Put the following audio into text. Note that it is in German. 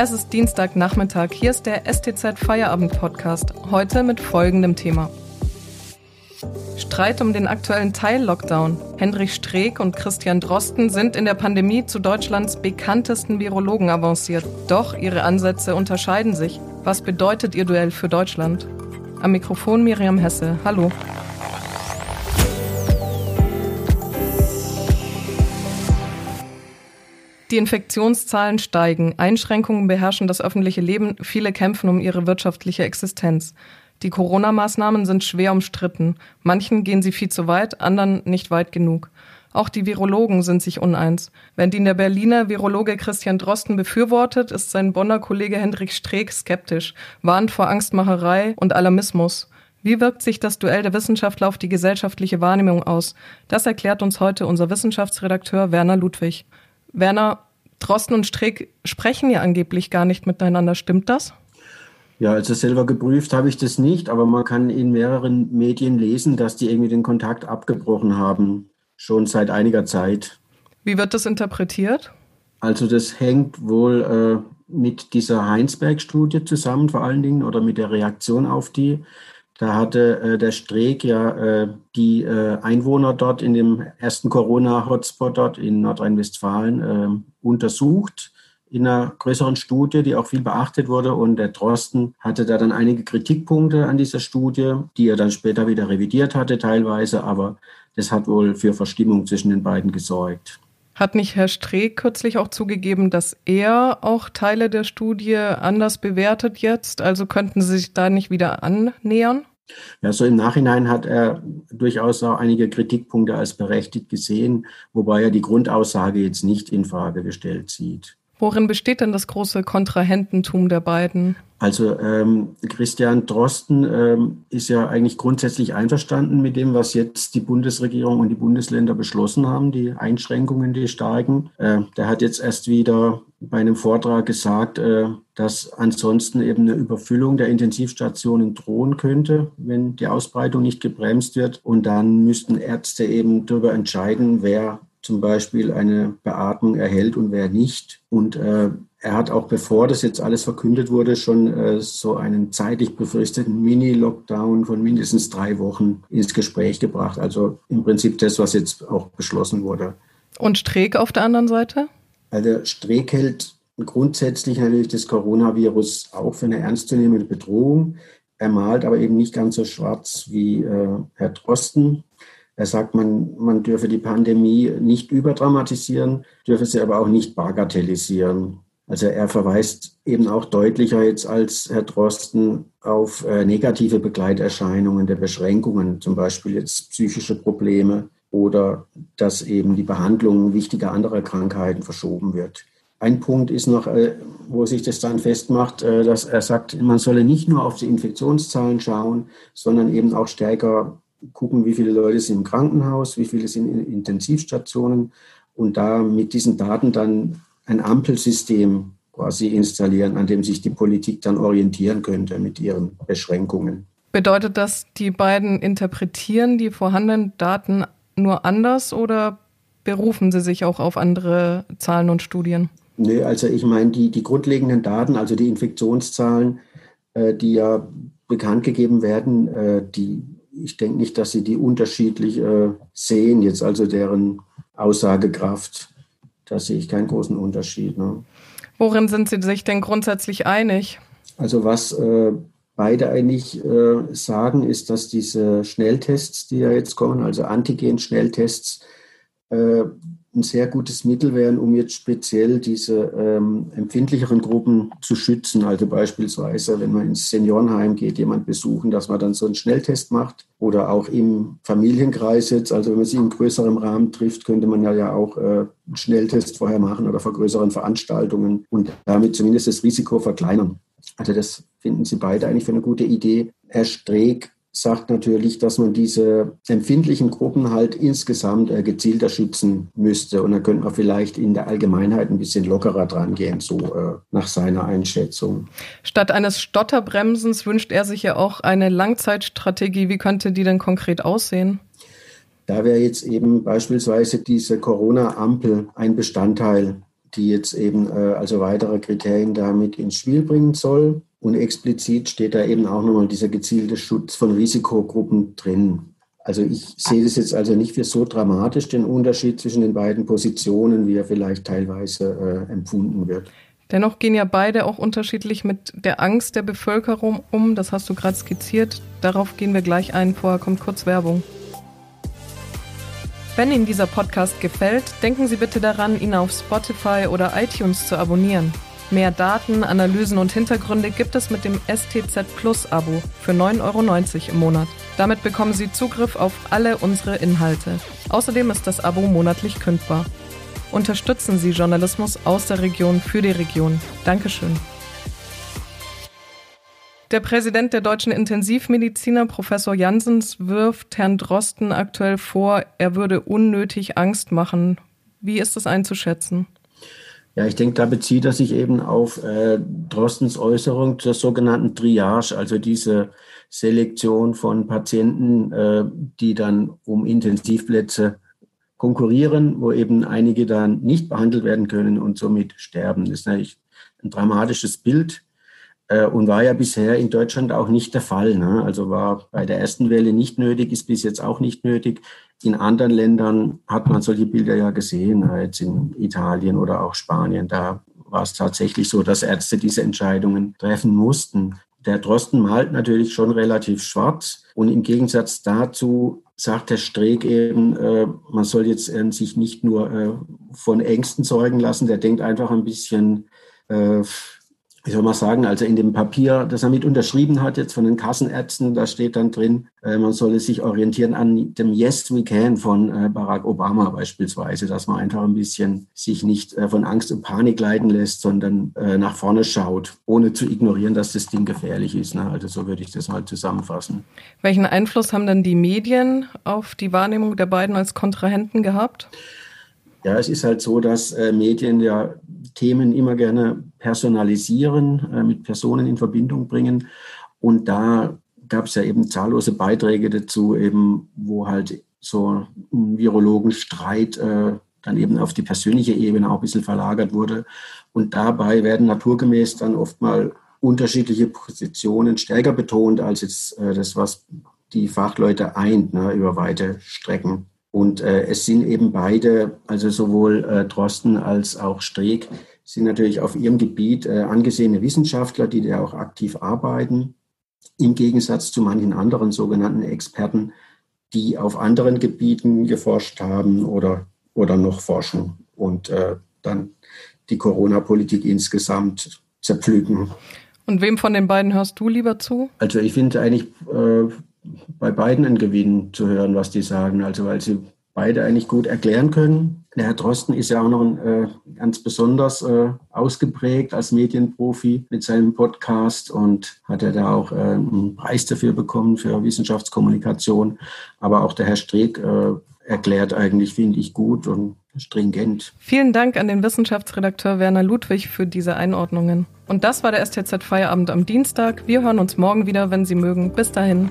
Es ist Dienstagnachmittag. Hier ist der STZ Feierabend Podcast. Heute mit folgendem Thema. Streit um den aktuellen Teil-Lockdown. Hendrik Streeck und Christian Drosten sind in der Pandemie zu Deutschlands bekanntesten Virologen avanciert. Doch ihre Ansätze unterscheiden sich. Was bedeutet ihr Duell für Deutschland? Am Mikrofon Miriam Hesse. Hallo. Die Infektionszahlen steigen, Einschränkungen beherrschen das öffentliche Leben, viele kämpfen um ihre wirtschaftliche Existenz. Die Corona-Maßnahmen sind schwer umstritten. Manchen gehen sie viel zu weit, anderen nicht weit genug. Auch die Virologen sind sich uneins. Während ihn der Berliner Virologe Christian Drosten befürwortet, ist sein Bonner Kollege Hendrik Streeck skeptisch, warnt vor Angstmacherei und Alarmismus. Wie wirkt sich das Duell der Wissenschaftler auf die gesellschaftliche Wahrnehmung aus? Das erklärt uns heute unser Wissenschaftsredakteur Werner Ludwig. Werner, Drosten und Strick sprechen ja angeblich gar nicht miteinander. Stimmt das? Ja, also selber geprüft habe ich das nicht, aber man kann in mehreren Medien lesen, dass die irgendwie den Kontakt abgebrochen haben, schon seit einiger Zeit. Wie wird das interpretiert? Also das hängt wohl äh, mit dieser Heinsberg-Studie zusammen vor allen Dingen oder mit der Reaktion auf die. Da hatte äh, der Streeck ja äh, die äh, Einwohner dort in dem ersten Corona-Hotspot dort in Nordrhein-Westfalen äh, untersucht in einer größeren Studie, die auch viel beachtet wurde. Und der Drosten hatte da dann einige Kritikpunkte an dieser Studie, die er dann später wieder revidiert hatte teilweise. Aber das hat wohl für Verstimmung zwischen den beiden gesorgt. Hat nicht Herr Streeck kürzlich auch zugegeben, dass er auch Teile der Studie anders bewertet jetzt? Also könnten Sie sich da nicht wieder annähern? Ja, so im Nachhinein hat er durchaus auch einige Kritikpunkte als berechtigt gesehen, wobei er die Grundaussage jetzt nicht in Frage gestellt sieht. Worin besteht denn das große Kontrahententum der beiden? Also ähm, Christian Drosten ähm, ist ja eigentlich grundsätzlich einverstanden mit dem, was jetzt die Bundesregierung und die Bundesländer beschlossen haben, die Einschränkungen, die steigen. Äh, der hat jetzt erst wieder bei einem Vortrag gesagt, äh, dass ansonsten eben eine Überfüllung der Intensivstationen drohen könnte, wenn die Ausbreitung nicht gebremst wird. Und dann müssten Ärzte eben darüber entscheiden, wer zum Beispiel eine Beatmung erhält und wer nicht. Und äh, er hat auch, bevor das jetzt alles verkündet wurde, schon äh, so einen zeitlich befristeten Mini-Lockdown von mindestens drei Wochen ins Gespräch gebracht. Also im Prinzip das, was jetzt auch beschlossen wurde. Und Streeck auf der anderen Seite? Also Streeck hält grundsätzlich natürlich das Coronavirus auch für eine ernstzunehmende Bedrohung. Er malt aber eben nicht ganz so schwarz wie äh, Herr Drosten. Er sagt, man, man dürfe die Pandemie nicht überdramatisieren, dürfe sie aber auch nicht bagatellisieren. Also er verweist eben auch deutlicher jetzt als Herr Drosten auf äh, negative Begleiterscheinungen der Beschränkungen, zum Beispiel jetzt psychische Probleme oder dass eben die Behandlung wichtiger anderer Krankheiten verschoben wird. Ein Punkt ist noch, äh, wo sich das dann festmacht, äh, dass er sagt, man solle nicht nur auf die Infektionszahlen schauen, sondern eben auch stärker gucken, wie viele Leute sind im Krankenhaus, wie viele sind in Intensivstationen und da mit diesen Daten dann ein Ampelsystem quasi installieren, an dem sich die Politik dann orientieren könnte mit ihren Beschränkungen. Bedeutet das, die beiden interpretieren die vorhandenen Daten nur anders oder berufen sie sich auch auf andere Zahlen und Studien? Nee, also ich meine, die, die grundlegenden Daten, also die Infektionszahlen, äh, die ja bekannt gegeben werden, äh, die ich denke nicht, dass sie die unterschiedlich äh, sehen, jetzt also deren Aussagekraft. Da sehe ich keinen großen Unterschied. Ne? Worin sind Sie sich denn grundsätzlich einig? Also was äh, beide eigentlich äh, sagen, ist, dass diese Schnelltests, die ja jetzt kommen, also Antigen-Schnelltests, äh, ein sehr gutes Mittel wären, um jetzt speziell diese ähm, empfindlicheren Gruppen zu schützen. Also beispielsweise, wenn man ins Seniorenheim geht, jemand besuchen, dass man dann so einen Schnelltest macht oder auch im Familienkreis jetzt. Also wenn man sich in größerem Rahmen trifft, könnte man ja, auch äh, einen Schnelltest vorher machen oder vor größeren Veranstaltungen und damit zumindest das Risiko verkleinern. Also das finden Sie beide eigentlich für eine gute Idee. Herr Streeck sagt natürlich, dass man diese empfindlichen Gruppen halt insgesamt äh, gezielter schützen müsste. Und dann könnte man vielleicht in der Allgemeinheit ein bisschen lockerer dran gehen, so äh, nach seiner Einschätzung. Statt eines Stotterbremsens wünscht er sich ja auch eine Langzeitstrategie. Wie könnte die denn konkret aussehen? Da wäre jetzt eben beispielsweise diese Corona-Ampel ein Bestandteil die jetzt eben äh, also weitere Kriterien damit ins Spiel bringen soll. Und explizit steht da eben auch nochmal dieser gezielte Schutz von Risikogruppen drin. Also ich sehe das jetzt also nicht für so dramatisch, den Unterschied zwischen den beiden Positionen, wie er vielleicht teilweise äh, empfunden wird. Dennoch gehen ja beide auch unterschiedlich mit der Angst der Bevölkerung um. Das hast du gerade skizziert. Darauf gehen wir gleich ein. Vorher kommt kurz Werbung. Wenn Ihnen dieser Podcast gefällt, denken Sie bitte daran, ihn auf Spotify oder iTunes zu abonnieren. Mehr Daten, Analysen und Hintergründe gibt es mit dem STZ Plus Abo für 9,90 Euro im Monat. Damit bekommen Sie Zugriff auf alle unsere Inhalte. Außerdem ist das Abo monatlich kündbar. Unterstützen Sie Journalismus aus der Region für die Region. Dankeschön. Der Präsident der deutschen Intensivmediziner, Professor Jansens, wirft Herrn Drosten aktuell vor, er würde unnötig Angst machen. Wie ist das einzuschätzen? Ja, ich denke, da bezieht er sich eben auf äh, Drostens Äußerung zur sogenannten Triage, also diese Selektion von Patienten, äh, die dann um Intensivplätze konkurrieren, wo eben einige dann nicht behandelt werden können und somit sterben. Das ist natürlich ein dramatisches Bild und war ja bisher in Deutschland auch nicht der Fall. Ne? Also war bei der ersten Welle nicht nötig, ist bis jetzt auch nicht nötig. In anderen Ländern hat man solche Bilder ja gesehen, äh, jetzt in Italien oder auch Spanien. Da war es tatsächlich so, dass Ärzte diese Entscheidungen treffen mussten. Der Drosten malt natürlich schon relativ schwarz und im Gegensatz dazu sagt der Streeck eben, äh, man soll jetzt äh, sich nicht nur äh, von Ängsten zeugen lassen, der denkt einfach ein bisschen wie soll man sagen, also in dem Papier, das er mit unterschrieben hat, jetzt von den Kassenärzten, da steht dann drin, äh, man solle sich orientieren an dem Yes We Can von äh, Barack Obama beispielsweise, dass man einfach ein bisschen sich nicht äh, von Angst und Panik leiten lässt, sondern nach vorne schaut, ohne zu ignorieren, dass das Ding gefährlich ist. Ne? Also so würde ich das mal zusammenfassen. Welchen Einfluss haben denn die Medien auf die Wahrnehmung der beiden als Kontrahenten gehabt? Ja, es ist halt so, dass Medien ja Themen immer gerne personalisieren, äh, mit Personen in Verbindung bringen. Und da gab es ja eben zahllose Beiträge dazu, eben wo halt so ein Virologenstreit äh, dann eben auf die persönliche Ebene auch ein bisschen verlagert wurde. Und dabei werden naturgemäß dann oft mal unterschiedliche Positionen stärker betont als jetzt äh, das, was die Fachleute eint ne, über weite Strecken. Und äh, es sind eben beide, also sowohl äh, Drosten als auch Streeck, sind natürlich auf ihrem Gebiet äh, angesehene Wissenschaftler, die da auch aktiv arbeiten, im Gegensatz zu manchen anderen sogenannten Experten, die auf anderen Gebieten geforscht haben oder, oder noch forschen und äh, dann die Corona-Politik insgesamt zerpflücken. Und wem von den beiden hörst du lieber zu? Also ich finde eigentlich äh, bei beiden ein Gewinn zu hören, was die sagen. Also weil sie beide eigentlich gut erklären können. Der Herr Drosten ist ja auch noch ein, äh, ganz besonders äh, ausgeprägt als Medienprofi mit seinem Podcast und hat er da auch äh, einen Preis dafür bekommen für Wissenschaftskommunikation. Aber auch der Herr Streeck äh, erklärt eigentlich, finde ich, gut und stringent. Vielen Dank an den Wissenschaftsredakteur Werner Ludwig für diese Einordnungen. Und das war der STZ Feierabend am Dienstag. Wir hören uns morgen wieder, wenn Sie mögen. Bis dahin.